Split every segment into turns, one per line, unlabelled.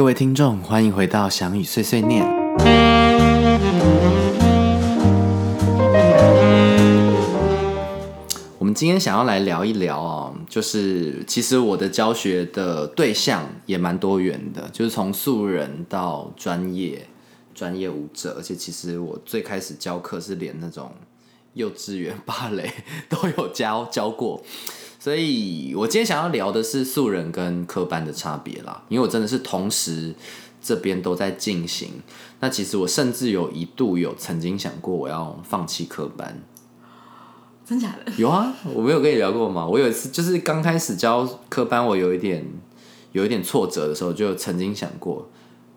各位听众，欢迎回到翔宇碎碎念。我们今天想要来聊一聊哦，就是其实我的教学的对象也蛮多元的，就是从素人到专业专业舞者，而且其实我最开始教课是连那种幼稚园芭蕾 都有教教过，所以我今天想要聊的是素人跟科班的差别啦，因为我真的是同时这边都在进行。那其实我甚至有一度有曾经想过我要放弃科班，
真假的？
有啊，我没有跟你聊过吗？我有一次就是刚开始教科班，我有一点有一点挫折的时候，就曾经想过，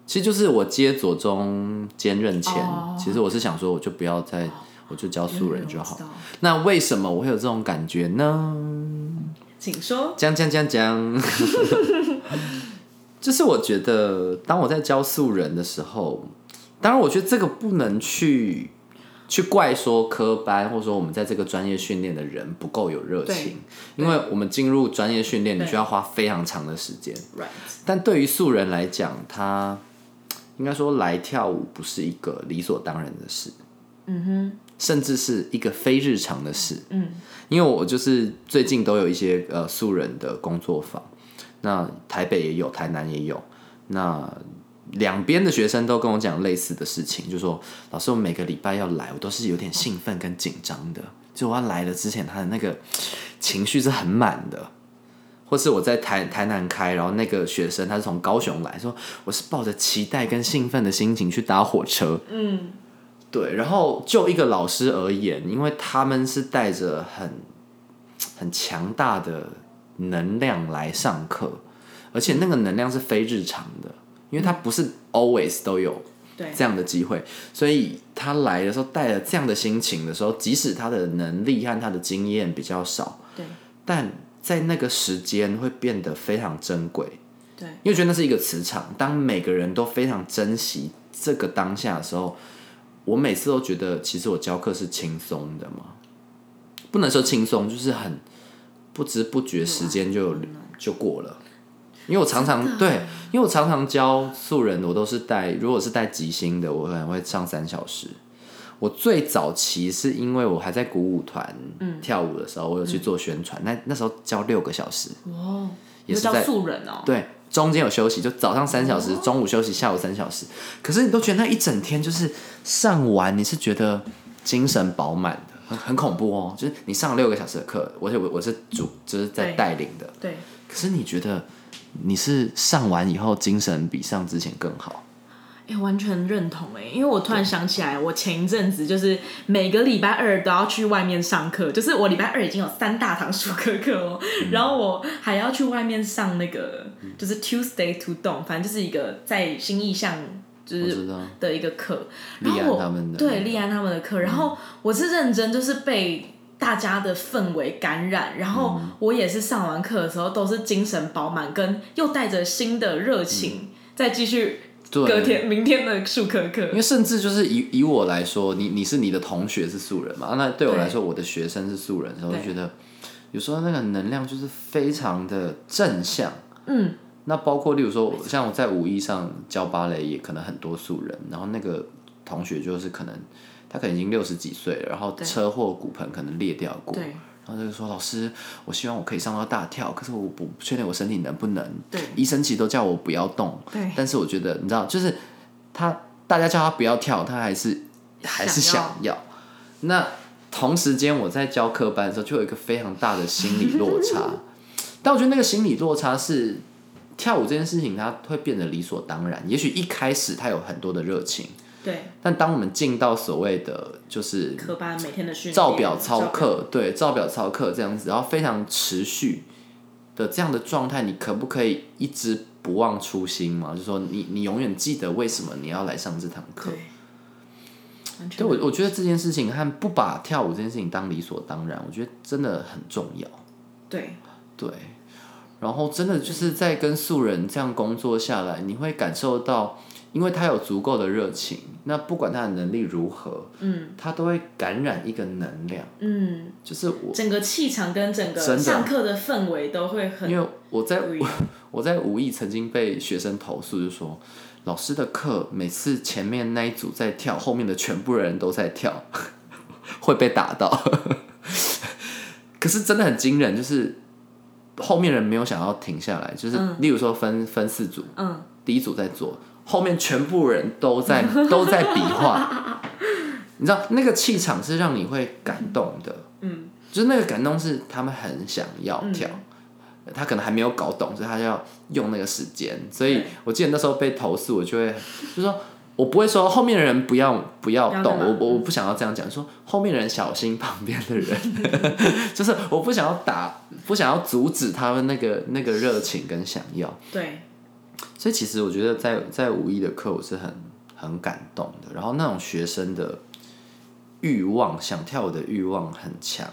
其实就是我接左中兼任前，
哦
其实我是想说，我就不要再，我就教素人就好。那为什么我会有这种感觉呢？
请说。
讲讲讲。讲，就是我觉得，当我在教素人的时候，当然我觉得这个不能去去怪说科班，或者说我们在这个专业训练的人不够有热情，因为我们进入专业训练，你需要花非常长的时间。
Right，
但对于素人来讲，他应该说来跳舞不是一个理所当然的事，嗯哼，甚至是一个非日常的事，嗯，因为我就是最近都有一些呃素人的工作坊，那台北也有，台南也有，那两边的学生都跟我讲类似的事情，就说老师，我每个礼拜要来，我都是有点兴奋跟紧张的，就我要来了之前，他的那个情绪是很满的。或是我在台台南开，然后那个学生他是从高雄来说，我是抱着期待跟兴奋的心情去搭火车，
嗯，
对，然后就一个老师而言，因为他们是带着很很强大的能量来上课，而且那个能量是非日常的，因为他不是 always 都有
对，
这样的机会，所以他来的时候带着这样的心情的时候，即使他的能力和他的经验比较少，
对，
但在那个时间会变得非常珍贵。
对，
因为觉得那是一个磁场。当每个人都非常珍惜这个当下的时候，我每次都觉得，其实我教课是轻松的嘛，不能说轻松，就是很不知不觉时间就就过了。因为我常常对，因为我常常教素人，我都是带，如果是带即兴的，我可能会上三小时。我最早期是因为我还在鼓舞团跳舞的时候，我有去做宣传，那那时候教六个小时，
哦，
也是在
素人哦。
对，中间有休息，就早上三小时，中午休息，下午三小时。可是你都觉得那一整天就是上完，你是觉得精神饱满的，很很恐怖哦。就是你上了六个小时的课，而且我我是主，就是在
对
带领的。
对，
可是你觉得你是上完以后精神比上之前更好？
哎、完全认同哎，因为我突然想起来，我前一阵子就是每个礼拜二都要去外面上课，就是我礼拜二已经有三大堂数科课哦，
嗯。
然后我还要去外面上那个就是 Tuesday to Dawn，反正就是一个在新意象就是的一个课，然后我对立安他们的课，然后我是认真就是被大家的氛围感染，然后
嗯。
我也是上完课的时候都是精神饱满，跟又带着新的热情，再继续
对
隔天明天的数科课
因。为甚至就是以以我来说，你你是你的同学是素人嘛？那对我来说，我的学生是素人我就觉得有时候那个能量就是非常的正向。
嗯，
那包括例如说，像我在武艺上教芭蕾，也可能很多素人，然后那个同学就是可能他可能已经六十几岁了，然后车祸骨盆可能裂掉过，
对
然后他就说老师，我希望我可以上到大跳，可是我不确定我身体能不能。
对
医生其实都叫我不要动，
对
但是我觉得你知道，就是他大家叫他不要跳，他还是还是
想要。
那同时间我在教课班的时候，就有一个非常大的心理落差。但我觉得那个心理落差是跳舞这件事情，它会变得理所当然。也许一开始他有很多的热情，
对，
但当我们进到所谓的就是
科班每天的训练，
照表操课，对，照表操课这样子，然后非常持续的这样的状态，你可不可以一直不忘初心嘛？就是说你你永远记得为什么你要来上这堂课。
对
我，我觉得这件事情和不把跳舞这件事情当理所当然，我觉得真的很重要。
对
对，然后真的就是在跟素人这样工作下来，你会感受到，因为他有足够的热情，那不管他的能力如何，
嗯。
他都会感染一个能量，
嗯，
就是我。
整个气场跟整个上课的氛围都会很
因为我在我我在武艺曾经被学生投诉，就说老师的课每次前面那一组在跳，后面的全部人都在跳，会被打到。可是真的很惊人，就是后面人没有想要停下来，就是例如说分分四组，嗯，第一组在做，后面全部人都在 都在比划，你知道那个气场是让你会感动的，嗯，就是那个感动是他们很想要跳，他可能还没有搞懂，所以他要用那个时间，所以我记得那时候被投诉，我就会就说。我不会说后面的人不要不要动，我我我不想要这样讲，说后面的人小心旁边的人，就是我不想要打，不想要阻止他们那个那个热情跟想要。
对，
所以其实我觉得在在五一的课我是很很感动的，然后那种学生的欲望想跳舞的欲望很强。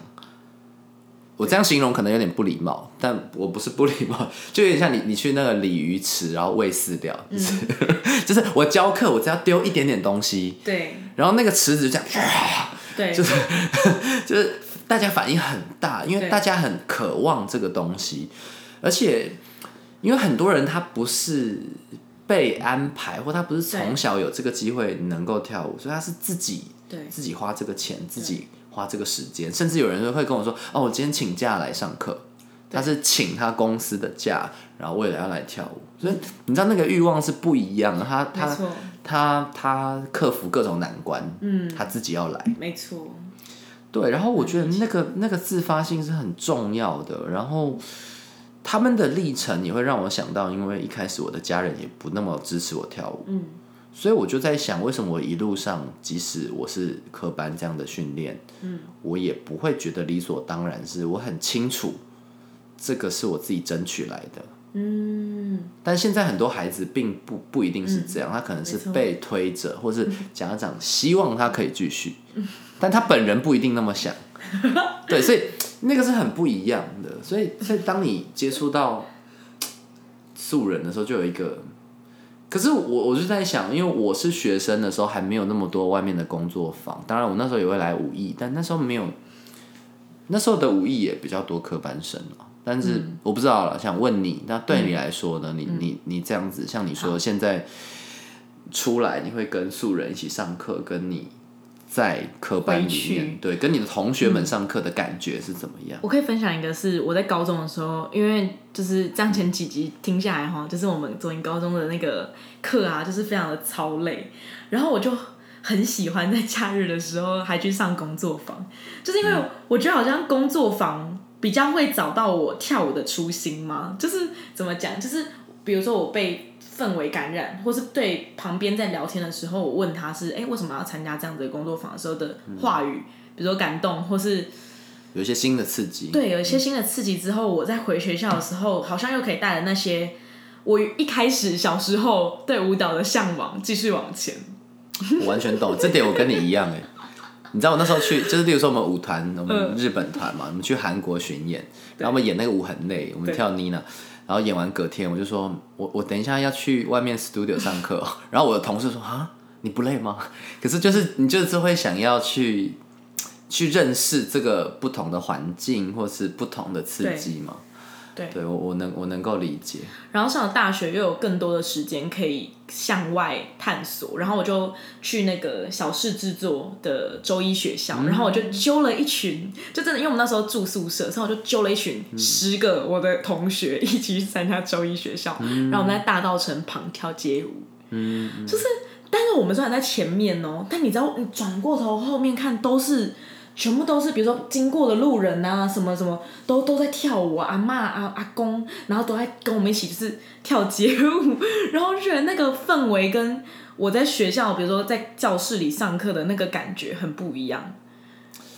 我这样形容可能有点不礼貌，但我不是不礼貌，就有点像你，你去那个鲤鱼池，然后喂饲料，就是 我教课，我只要丢一点点东西，
对，
然后那个池子就这样，
对，
就是就是大家反应很大，因为大家很渴望这个东西，而且因为很多人他不是被安排，或他不是从小有这个机会能够跳舞，所以他是自己
对
自己花这个钱自己。花这个时间，甚至有人会跟我说：“哦，我今天请假来上课。”他是请他公司的假，然后为了要来跳舞。所以你知道那个欲望是不一样的。他他他他克服各种难关，嗯，他自己要来，
没错。
对，然后我觉得那个那个自发性是很重要的。然后他们的历程也会让我想到，因为一开始我的家人也不那么支持我跳舞，嗯。所以我就在想，为什么我一路上，即使我是科班这样的训练，嗯，我也不会觉得理所当然，是我很清楚，这个是我自己争取来的，嗯。但现在很多孩子并不不一定是这样，他可能是被推着，或是家长希望他可以继续，但他本人不一定那么想，对，所以那个是很不一样的。所以，所以当你接触到素人的时候，就有一个。可是我我就在想，因为我是学生的时候还没有那么多外面的工作坊，当然我那时候也会来武艺，但那时候没有，那时候的武艺也比较多科班生但是我不知道了，想问你，那对你来说呢？你你你这样子，像你说现在出来，你会跟素人一起上课，跟你。在科班里面，对，跟你的同学们上课的感觉是怎么样？
我可以分享一个，是我在高中的时候，因为就是这样前几集听下来哈，就是我们左营高中的那个课啊，就是非常的超累，然后我就很喜欢在假日的时候还去上工作坊，就是因为我觉得好像工作坊比较会找到我跳舞的初心嘛，就是怎么讲，就是比如说我被。氛围感染，或是对旁边在聊天的时候，我问他是哎为什么要参加这样子的工作坊的时候的话语，比如说感动，或是
有一些新的刺激。
对，有一些新的刺激之后，我在回学校的时候，好像又可以带着那些我一开始小时候对舞蹈的向往继续往前。
我完全懂这点，我跟你一样哎。你知道我那时候去，就是例如说我们舞团，我们日本团嘛，我们去韩国巡演，然后我们演那个舞很累，我们跳妮娜。然后演完隔天，我就说，我我等一下要去外面 studio 上课。然后我的同事说，啊，你不累吗？可是就是你就是会想要去去认识这个不同的环境，或是不同的刺激嘛。对，我我能我能够理解。
然后上了大学，又有更多的时间可以向外探索。然后我就去那个小事制作的周一学校，然后我就揪了一群，就真的，因为我们那时候住宿舍，所以我就揪了一群十个我的同学一起去参加周一学校。然后我们在大道城旁跳街舞，嗯，就是，但是我们虽然在前面哦，但你知道，你转过头后面看都是。全部都是，比如说经过的路人啊，什么什么都都在跳舞啊，阿妈阿阿公，然后都在跟我们一起就是跳街舞，然后觉得那个氛围跟我在学校，比如说在教室里上课的那个感觉很不一样。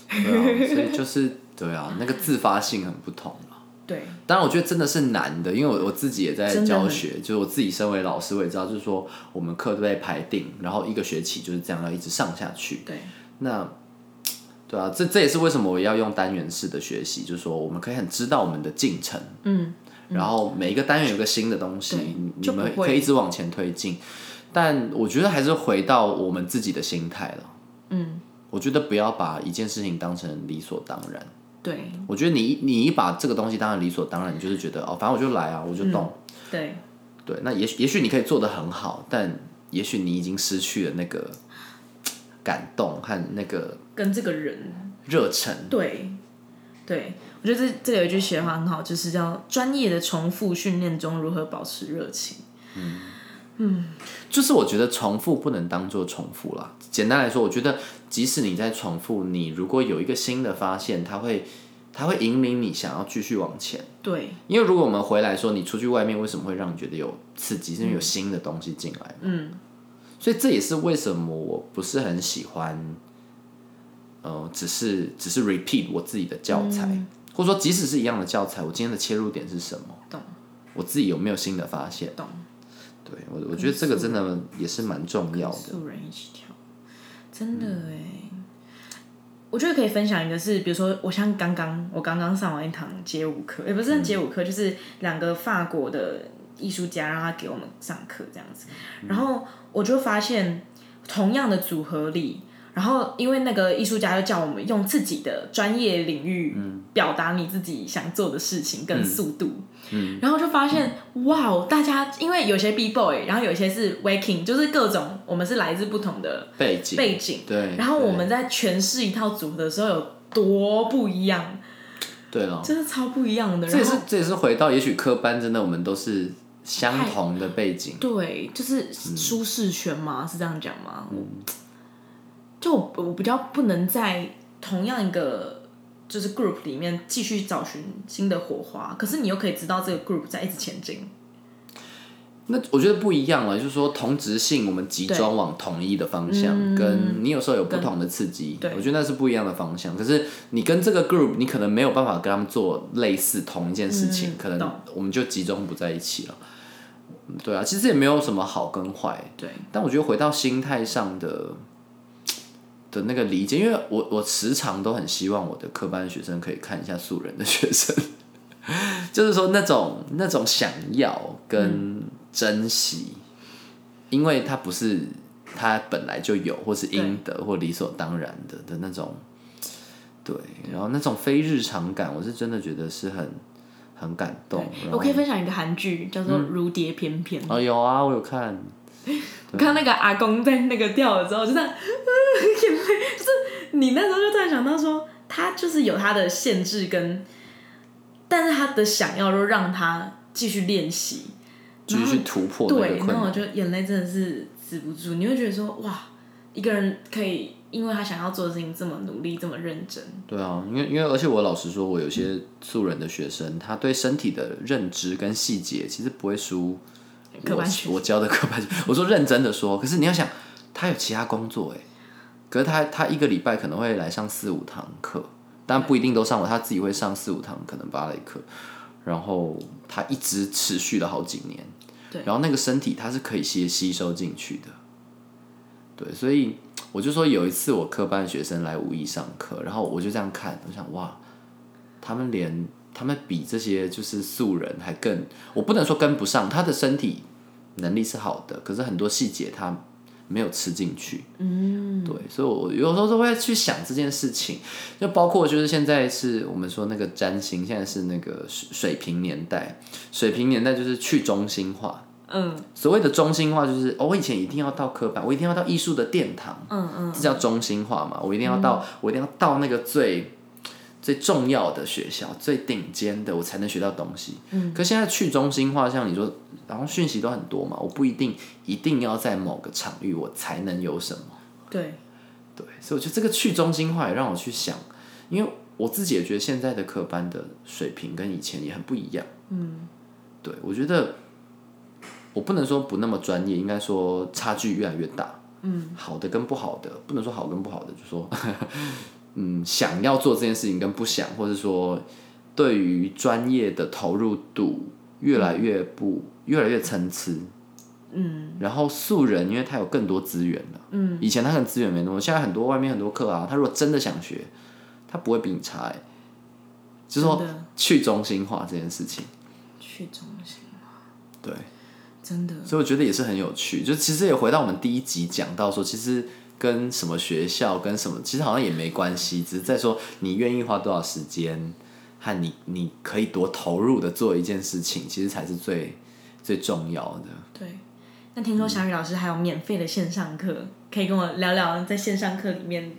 所以就是对啊，那个自发性很不同嘛。
对，
当然我觉得真的是难的，因为我我自己也在教学，就是我自己身为老师，我也知道，就是说我们课都被排定，然后一个学期就是这样要一直上下去。
对，
那。对啊，这这也是为什么我要用单元式的学习，就是说我们可以很知道我们的进程，嗯，然后每一个单元有个新的东西，你们可以一直往前推进。但我觉得还是回到我们自己的心态了，嗯，我觉得不要把一件事情当成理所当然，
对
我觉得你你一把这个东西当然理所当然，你就是觉得哦，反正我就来啊，我就动。
对
对，那也许也许你可以做得很好，但也许你已经失去了那个感动和那个
跟这个人
热忱。
对对，我觉得这这里有一句写的话很好，就是叫专业的重复训练中如何保持热情。
嗯就是我觉得重复不能当做重复啦。简单来说，我觉得即使你在重复，你如果有一个新的发现，它会它会引领你想要继续往前。
对
因为如果我们回来说，你出去外面为什么会让你觉得有刺激？是因为有新的东西进来。嗯，所以这也是为什么我不是很喜欢，呃，只是只是 repeat 我自己的教材，或者说即使是一样的教材，我今天的切入点是什么？
懂
我自己有没有新的发现？
懂。
对我，我觉得这个真的也是蛮重要的。
素人一起跳，真的哎、我觉得可以分享一个是，比如说我像刚刚我刚刚上完一堂街舞课，也不是街舞课，就是两个法国的艺术家让他给我们上课这样子，然后我就发现同样的组合里。然后，因为那个艺术家就叫我们用自己的专业领域表达你自己想做的事情跟速度，然后就发现哇哦，大家因为有些 B boy，然后有些是 waking，就是各种我们是来自不同的
背景，
背景，
对，
然后我们在诠释一套组合的时候有多不一样，
对了，
真的超不一样的。
这也是这也是回到也许科班真的我们都是相同的背景，
对，就是舒适圈吗？是这样讲吗？就我我比较不能在同样一个就是 group 里面继续找寻新的火花，可是你又可以知道这个 group 在一直前进。
那我觉得不一样了，就是说同质性我们集中往同一的方向，跟你有时候有不同的刺激，我觉得那是不一样的方向。可是你跟这个 group，你可能没有办法跟他们做类似同一件事情，
嗯
可能我们就集中不在一起了。对啊，其实也没有什么好跟坏，
对，
但我觉得回到心态上的的那个理解，因为我我时常都很希望我的科班学生可以看一下素人的学生，就是说那种那种想要跟珍惜，因为他不是他本来就有，或是应得或理所当然的的那种，对，然后那种非日常感，我是真的觉得是很很感动。
我可以分享一个韩剧叫做《如蝶翩翩》。
哦，有啊，我有看。
我看那个阿公在那个掉了之后，就这样，眼泪就是你那时候就突然想到说，他就是有他的限制跟，但是他的想要都让他继续练习，
继续去突破那
对，然后我
难。
就眼泪真的是止不住，你会觉得说哇，一个人可以因为他想要做的事情这么努力，这么认真，
对啊，因为因为而且我老实说，我有些素人的学生，他对身体的认知跟细节其实不会输我我教的科班学。我说认真的说，可是你要想，他有其他工作哎，可是他他一个礼拜可能会来上四五堂课，但不一定都上完，他自己会上四五堂可能芭蕾课，然后他一直持续了好几年，
对。
然后那个身体它是可以吸吸收进去的，对，所以我就说有一次我科班学生来武艺上课，然后我就这样看，我想哇，他们连他们比这些就是素人还更，我不能说跟不上，他的身体能力是好的，可是很多细节他没有吃进去，嗯，对，所以我有时候都会去想这件事情，就包括就是现在是我们说那个占星，现在是那个水水平年代，水平年代就是去中心化，
嗯。
所谓的中心化就是，哦，我以前一定要到科班，我一定要到艺术的殿堂，
嗯嗯，
这叫中心化嘛。我一定要到，我一定要到那个最最重要的学校，最顶尖的，我才能学到东西。嗯，可现在去中心化，像你说，然后讯息都很多嘛，我不一定一定要在某个场域我才能有什么。
对，
对，所以我觉得这个去中心化也让我去想，因为我自己也觉得现在的科班的水平跟以前也很不一样。嗯，对，我觉得我不能说不那么专业，应该说差距越来越大。嗯，好的跟不好的，不能说好跟不好的，就说嗯，想要做这件事情跟不想，或者说对于专业的投入度越来越不、越来越参差。嗯，然后素人，因为他有更多资源了。嗯，以前他可能资源没那么多，现在很多外面很多课啊，他如果真的想学，他不会比你差、欸。就是说去中心化这件事情，
去中心化，
对，
真的，
所以我觉得也是很有趣。就其实也回到我们第一集讲到说，其实跟什么学校跟什么，其实好像也没关系，只是在说你愿意花多少时间，和你你可以多投入的做一件事情，其实才是最最重要的。
对。那听说小雨老师还有免费的线上课，可以跟我聊聊在线上课里面。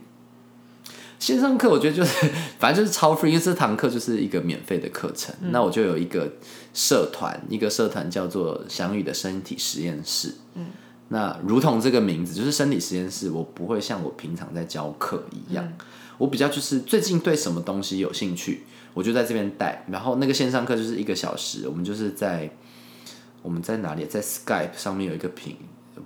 线上课我觉得就是，反正就是超 free，因为这堂课就是一个免费的课程。那我就有一个社团，一个社团叫做“翔宇的身体实验室”。嗯，那如同这个名字，就是身体实验室。我不会像我平常在教课一样，我比较就是最近对什么东西有兴趣，我就在这边带。然后那个线上课就是一个小时，我们就是在我们在哪里，在 Skype 上面有一个屏。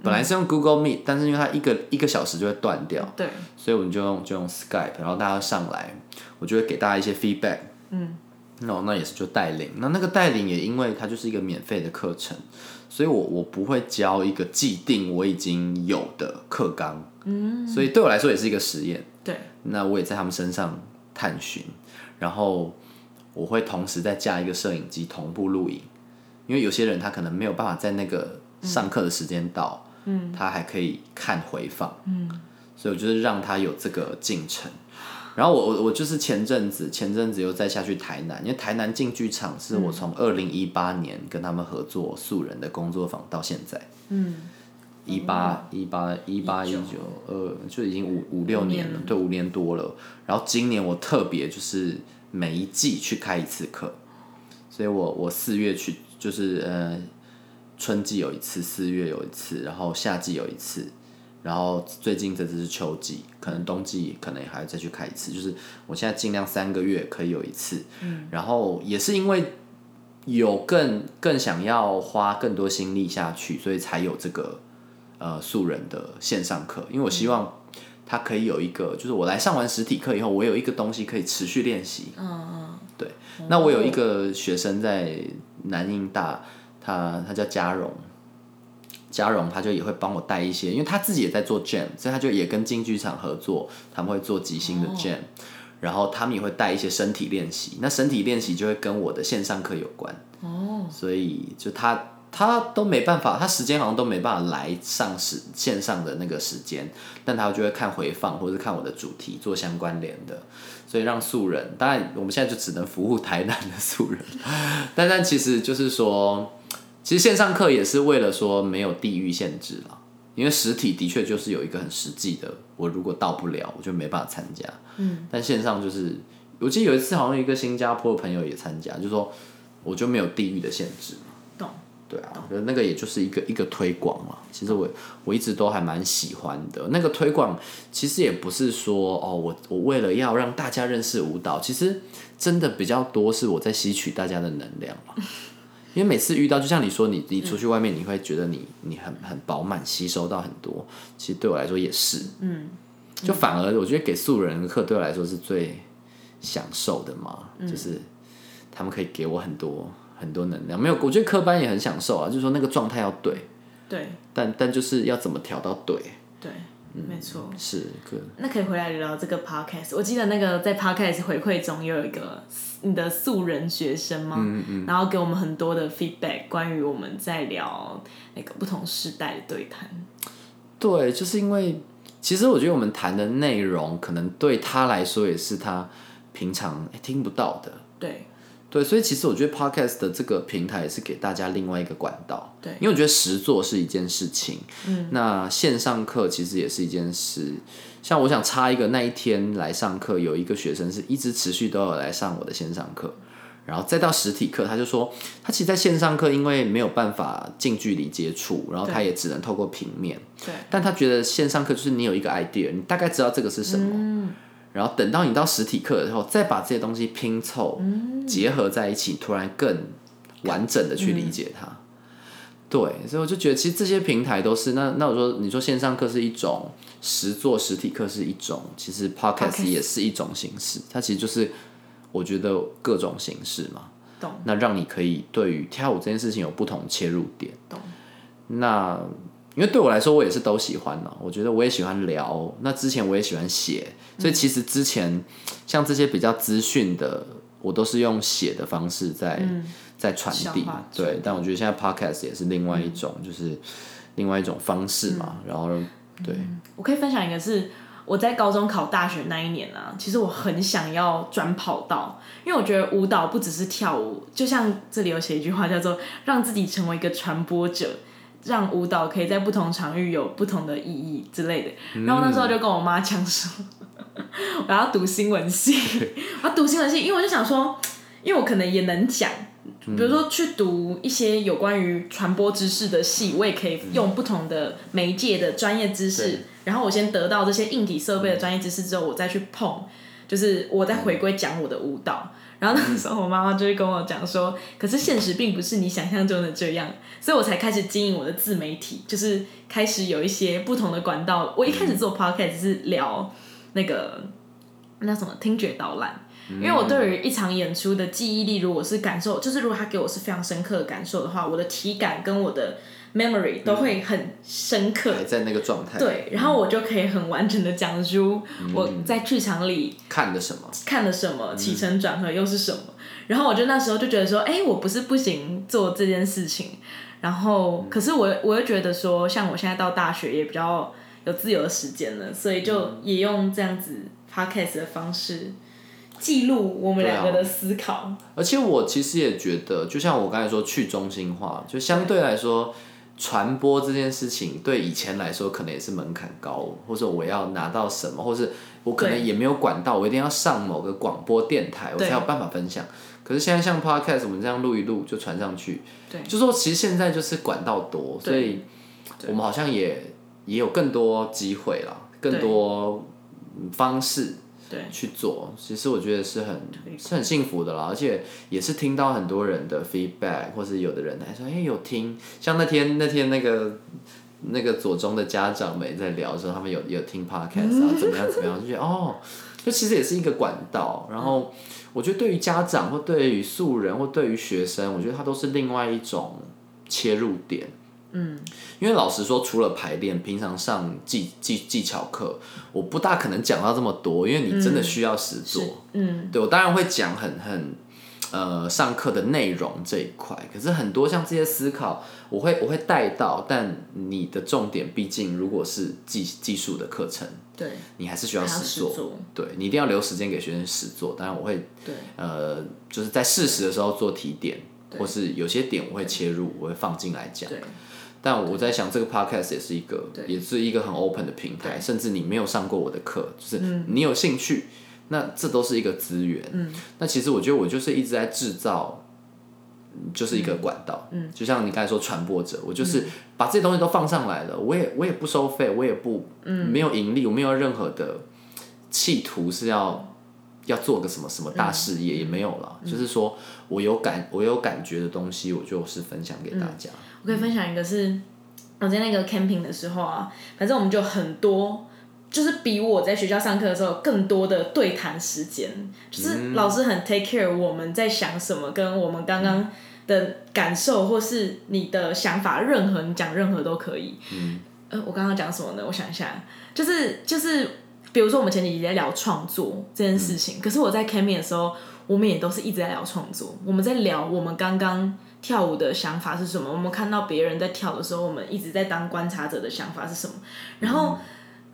本来是用 Google Meet，但是因为它一个一个小时就会断掉，
对，
所以我们就用就用 Skype，然后大家上来，我就会给大家一些 feedback，嗯，那那也是就带领，那那个带领也因为它就是一个免费的课程，所以我我不会教一个既定我已经有的课纲，嗯，所以对我来说也是一个实验，
对，
那我也在他们身上探寻，然后我会同时再加一个摄影机同步录影，因为有些人他可能没有办法在那个。上课的时间到，嗯，他还可以看回放，嗯，所以我就是让他有这个进程。然后我我我就是前阵子前阵子又再下去台南，因为台南进剧场是我从二零一八年跟他们合作素人的工作坊到现在，嗯，一八一八一八一九二就已经五五六年了，对，五年多了。然后今年我特别就是每一季去开一次课，所以我我四月去就是呃。春季有一次，四月有一次，然后夏季有一次，然后最近这只是秋季，可能冬季可能还要再去开一次。就是我现在尽量三个月可以有一次，嗯，然后也是因为有更更想要花更多心力下去，所以才有这个呃素人的线上课。因为我希望他可以有一个，就是我来上完实体课以后，我有一个东西可以持续练习。嗯嗯，对。那我有一个学生在南印大。他他叫嘉荣，嘉荣他就也会帮我带一些，因为他自己也在做 jam，所以他就也跟京剧场合作，他们会做即兴的 jam，然后他们也会带一些身体练习，那身体练习就会跟我的线上课有关哦，所以就他他都没办法，他时间好像都没办法来上时线上的那个时间，但他就会看回放或者看我的主题做相关联的。所以让素人，当然我们现在就只能服务台南的素人，但但其实就是说，其实线上课也是为了说没有地域限制了，因为实体的确就是有一个很实际的，我如果到不了，我就没办法参加。嗯，但线上就是，我记得有一次好像一个新加坡的朋友也参加，就说我就没有地域的限制。对啊，我觉得那个也就是一个一个推广嘛。其实我我一直都还蛮喜欢的。那个推广其实也不是说哦，我我为了要让大家认识舞蹈，其实真的比较多是我在吸取大家的能量嘛。因为每次遇到，就像你说，你你出去外面，你会觉得你你很很饱满，吸收到很多。其实对我来说也是，嗯，就反而我觉得给素人课对我来说是最享受的嘛，就是他们可以给我很多。很多能量没有，我觉得科班也很享受啊，就是说那个状态要对，
对，
但但就是要怎么调到对，
对，没错，
是可。
那可以回来聊这个 podcast。我记得那个在 podcast 回馈中有一个你的素人学生嘛，嗯嗯，然后给我们很多的 feedback，关于我们在聊那个不同时代的对谈。
对，就是因为其实我觉得我们谈的内容，可能对他来说也是他平常听不到的，
对。
对，所以其实我觉得 podcast 的这个平台也是给大家另外一个管道。
对，
因为我觉得实做是一件事情，嗯，那线上课其实也是一件事。像我想插一个，那一天来上课，有一个学生是一直持续都有来上我的线上课，然后再到实体课，他就说他其实在线上课因为没有办法近距离接触，然后他也只能透过平面，
对，
但他觉得线上课就是你有一个 idea，你大概知道这个是什么。然后等到你到实体课的时候，再把这些东西拼凑、结合在一起，突然更完整的去理解它。对，所以我就觉得，其实这些平台都是那那我说，你说线上课是一种，实做实体课是一种，其实 podcast 也是一种形式。它其实就是我觉得各种形式嘛。
懂。
那让你可以对于跳舞这件事情有不同切入点。
懂。
那。因为对我来说，我也是都喜欢呢。我觉得我也喜欢聊，那之前我也喜欢写，所以其实之前像这些比较资讯的，我都是用写的方式在在传递。对，但我觉得现在 podcast 也是另外一种，就是另外一种方式嘛。然后对，
我可以分享一个是我在高中考大学那一年啊，其实我很想要转跑道，因为我觉得舞蹈不只是跳舞，就像这里有写一句话叫做“让自己成为一个传播者”。让舞蹈可以在不同场域有不同的意义之类的。然后那时候就跟我妈讲说，我要读新闻系，我 要读新闻系，因为我就想说，因为我可能也能讲，比如说去读一些有关于传播知识的系，我也可以用不同的媒介的专业知识，然后我先得到这些硬体设备的专业知识之后，我再去碰，就是我再回归讲我的舞蹈。然后那时候我妈妈就会跟我讲说，可是现实并不是你想象中的这样，所以我才开始经营我的自媒体，就是开始有一些不同的管道。我一开始做 podcast 是聊那个那什么听觉导览，因为我对于一场演出的记忆力，如果是感受，就是如果他给我是非常深刻的感受的话，我的体感跟我的。Memory 都会很深刻，
还在那个状态。
对，然后我就可以很完整的讲出我在剧场里
看的什么，
看的什么，起承转合又是什么。然后我就那时候就觉得说，哎，我不是不行做这件事情。然后，可是我我又觉得说，像我现在到大学也比较有自由的时间了，所以就也用这样子 podcast 的方式记录我们两个的思考。
而且我其实也觉得，就像我刚才说去中心化，就相对来说。传播这件事情对以前来说可能也是门槛高，或者我要拿到什么，或是我可能也没有管道，我一定要上某个广播电台，我才有办法分享。可是现在像 podcast，我们这样录一录就传上去，
对，
就说其实现在就是管道多，所以我们好像也也有更多机会了，更多方式。
对，
去做，其实我觉得是很是很幸福的啦，而且也是听到很多人的 feedback，或是有的人还说，哎，有听，像那天那天那个那个左中的家长们在聊的时候，他们有有听 podcast 啊，怎么样怎么样，就觉得哦，就其实也是一个管道。然后我觉得对于家长或对于素人或对于学生，我觉得它都是另外一种切入点。嗯，因为老实说，除了排练，平常上技技技巧课，我不大可能讲到这么多，因为你真的需要实做。嗯，对我当然会讲很很呃上课的内容这一块，可是很多像这些思考，我会我会带到，但你的重点毕竟如果是技技术的课程，
对，
你还是需要实做。对你一定要留时间给学生实做，当然我会
对
呃就是在适时的时候做提点，或是有些点我会切入，我会放进来讲。但我在想，这个 podcast 也是一个，也是一个很 open 的平台，甚至你没有上过我的课，就是你有兴趣，那这都是一个资源。嗯，那其实我觉得我就是一直在制造，就是一个管道。嗯，就像你刚才说传播者，我就是把这些东西都放上来了，我也我也不收费，我也不，嗯，没有盈利，我没有任何的企图是要。要做个什么什么大事业也没有了，就是说我有感我有感觉的东西，我就是分享给大家。
我可以分享一个，是我在那个 camping 的时候啊，反正我们就很多，就是比我在学校上课的时候更多的对谈时间，就是老师很 take care 我们在想什么，跟我们刚刚的感受或是你的想法，任何你讲任何都可以。嗯，呃，我刚刚讲什么呢？我想一下，就是就是。比如说，我们前几集在聊创作这件事情，可是我在 c a m i 的时候，我们也都是一直在聊创作。我们在聊我们刚刚跳舞的想法是什么，我们看到别人在跳的时候，我们一直在当观察者的想法是什么。然后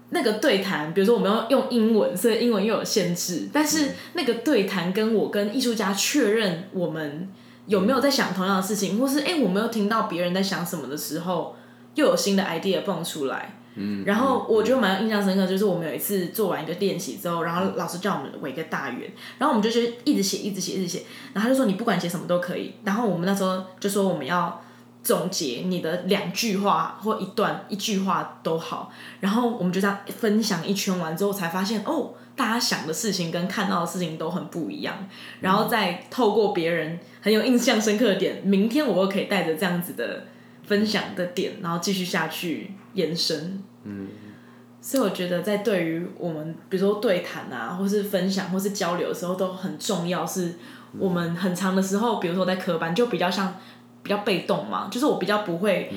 那个对谈，比如说我们要用英文，所以英文又有限制，但是那个对谈跟我跟艺术家确认我们有没有在想同样的事情，或是哎，我没有听到别人在想什么的时候，又有新的 idea 蹦出来。然后我觉得蛮印象深刻，就是我们有一次做完一个练习之后，然后老师叫我们围一个大圆，然后我们就是一直写，一直写，一直写，然后他就说你不管写什么都可以。然后我们那时候就说我们要总结你的两句话或一段一句话都好。然后我们就这样分享一圈完之后，才发现哦，大家想的事情跟看到的事情都很不一样。然后再透过别人很有印象深刻的点，明天我又可以带着这样子的分享的点，然后继续下去。延伸，嗯，所以我觉得在对于我们，比如说对谈啊，或是分享，或是交流的时候，都很重要。是我们很长的时候，比如说在科班，就比较像比较被动嘛，就是我比较不会，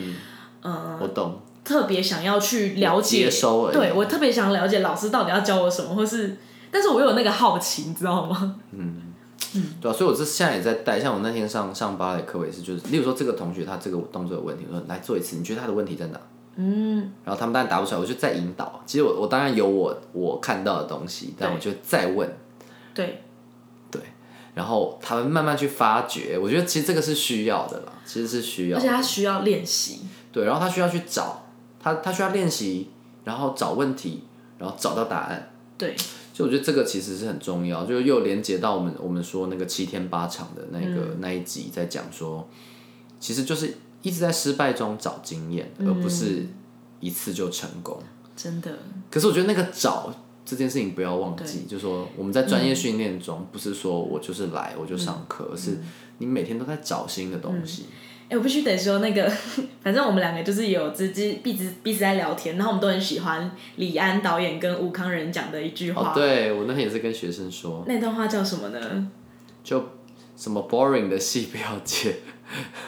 嗯，我懂，
特别想要去了解，对我特别想了解老师到底要教我什么，或是，但是我有那个好奇，你知道吗？
嗯嗯，对啊，所以我这现在也在带，像我那天上上芭蕾课，也是，就是，例如说这个同学他这个动作有问题，我说来做一次，你觉得他的问题在哪？嗯，然后他们当然答不出来，我就再引导。其实我我当然有我我看到的东西，但我就再问。
对，
对，然后他们慢慢去发掘。我觉得其实这个是需要的啦，其实是需要，
而且他需要练习。
对，然后他需要去找，他他需要练习，然后找问题，然后找到答案。
对，
就我觉得这个其实是很重要，就又连接到我们我们说那个七天八场的那个那一集，在讲说，其实就是一直在失败中找经验，而不是一次就成功。
真的。
可是我觉得那个找这件事情不要忘记，就是说我们在专业训练中，不是说我就是来我就上课，而是你每天都在找新的东西。
哎，我必须得说那个，反正我们两个就是有直接彼此彼此在聊天，然后我们都很喜欢李安导演跟吴康仁讲的一句话。
对我那天也是跟学生说。
那段话叫什么呢？
就什么 boring 的戏 不要接。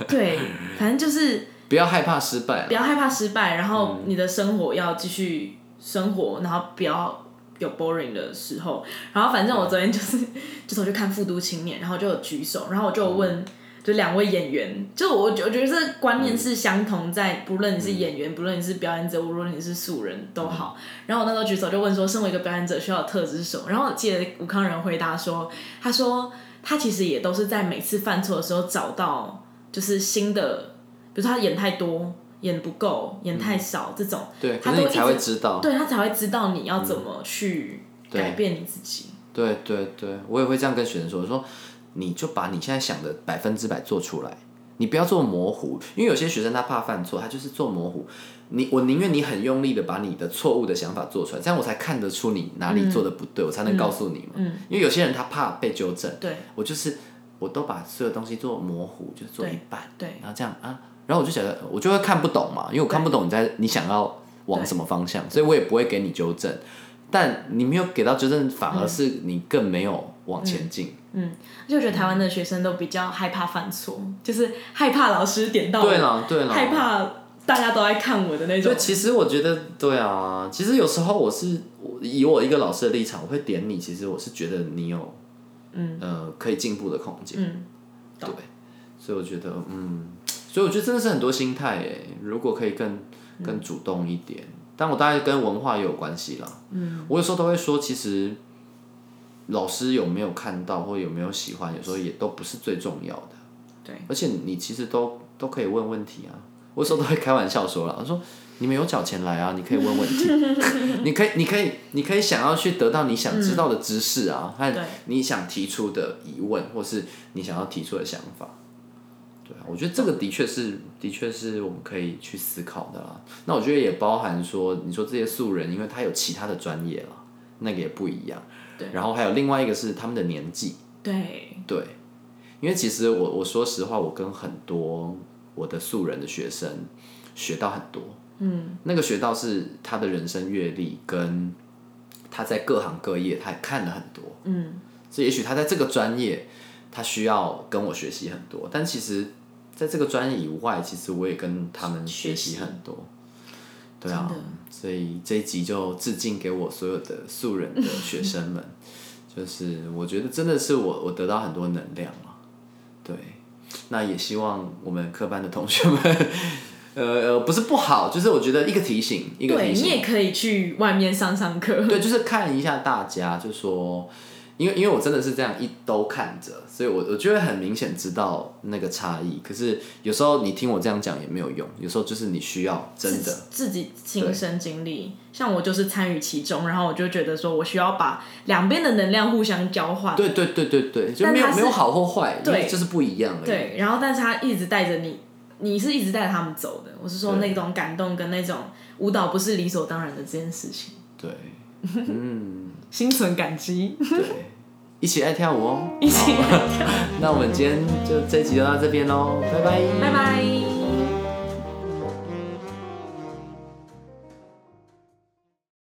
对，反正就是
不要害怕失败，
不要害怕失败，然后你的生活要继续生活，然后不要有 boring 的时候。然后反正我昨天就是就是我去看《复读青年》，然后就有举手，然后我就问。就两位演员，就我我觉得这观念是相同，在不论你是演员，不论你是表演者，无论你是素人都好。然后我那时候举手就问说，身为一个表演者需要的特质是什么？然后我记得吴康仁回答说，他说他其实也都是在每次犯错的时候找到就是新的，比如说他演太多、演不够、演太少这种，
对，他都才会知道，
对他才会知道你要怎么去改变你自己。
对对对，我也会这样跟学生说，说。你就把你现在想的百分之百做出来，你不要做模糊，因为有些学生他怕犯错，他就是做模糊。你我宁愿你很用力的把你的错误的想法做出来，这样我才看得出你哪里做的不对，我才能告诉你嘛。嗯。因为有些人他怕被纠正，
对
我就是我都把所有东西做模糊，就是做一半，
对，
然后这样啊，然后我就觉得我就会看不懂嘛，因为我看不懂你在你想要往什么方向，所以我也不会给你纠正。但你没有给到纠正，反而是你更没有往前进。
嗯，就觉得台湾的学生都比较害怕犯错，就是害怕老师点到，
对了对了，
害怕大家都在看我的那种。
其实我觉得，对啊，其实有时候我是以我一个老师的立场，我会点你。其实我是觉得你有，嗯呃，可以进步的空间。嗯，对，所以我觉得，嗯，所以我觉得真的是很多心态诶，如果可以更更主动一点。但我大概跟文化也有关系啦。嗯，我有时候都会说，其实老师有没有看到或有没有喜欢，有时候也都不是最重要的。
对，
而且你其实都都可以问问题啊。我有时候都会开玩笑说了，我说你们有缴钱来啊，你可以问问题，你可以，你可以，你可以想要去得到你想知道的知识啊，和你想提出的疑问，或是你想要提出的想法。对啊，我觉得这个的确是，的确是我们可以去思考的啦。那我觉得也包含说，你说这些素人，因为他有其他的专业了，那个也不一样。
对。
然后还有另外一个是他们的年纪。
对。
对。因为其实我我说实话，我跟很多我的素人的学生学到很多。嗯。那个学到是他的人生阅历，跟他在各行各业他也看了很多。嗯。所以也许他在这个专业，他需要跟我学习很多，但其实。在这个专业以外，其实我也跟他们学习很多，对啊，所以这一集就致敬给我所有的素人的学生们，就是我觉得真的是我我得到很多能量嘛，对，那也希望我们科班的同学们，呃呃，不是不好，就是我觉得一个提醒，一个提醒，
你也可以去外面上上课，
对，就是看一下大家，就说。因为因为我真的是这样一都看着，所以我我就会很明显知道那个差异。可是有时候你听我这样讲也没有用，有时候就是你需要真的
自己亲身经历。像我就是参与其中，然后我就觉得说我需要把两边的能量互相交换。
对对对对对，就没有没有好或坏，对，就是不一样的。
对，然后但是他一直带着你，你是一直带着他们走的。我是说那种感动跟那种舞蹈不是理所当然的这件事情。
对，嗯。
心存感激，
对，一起爱跳舞哦，
一起爱跳。
那我们今天就这集就到这边喽，拜拜，
拜拜。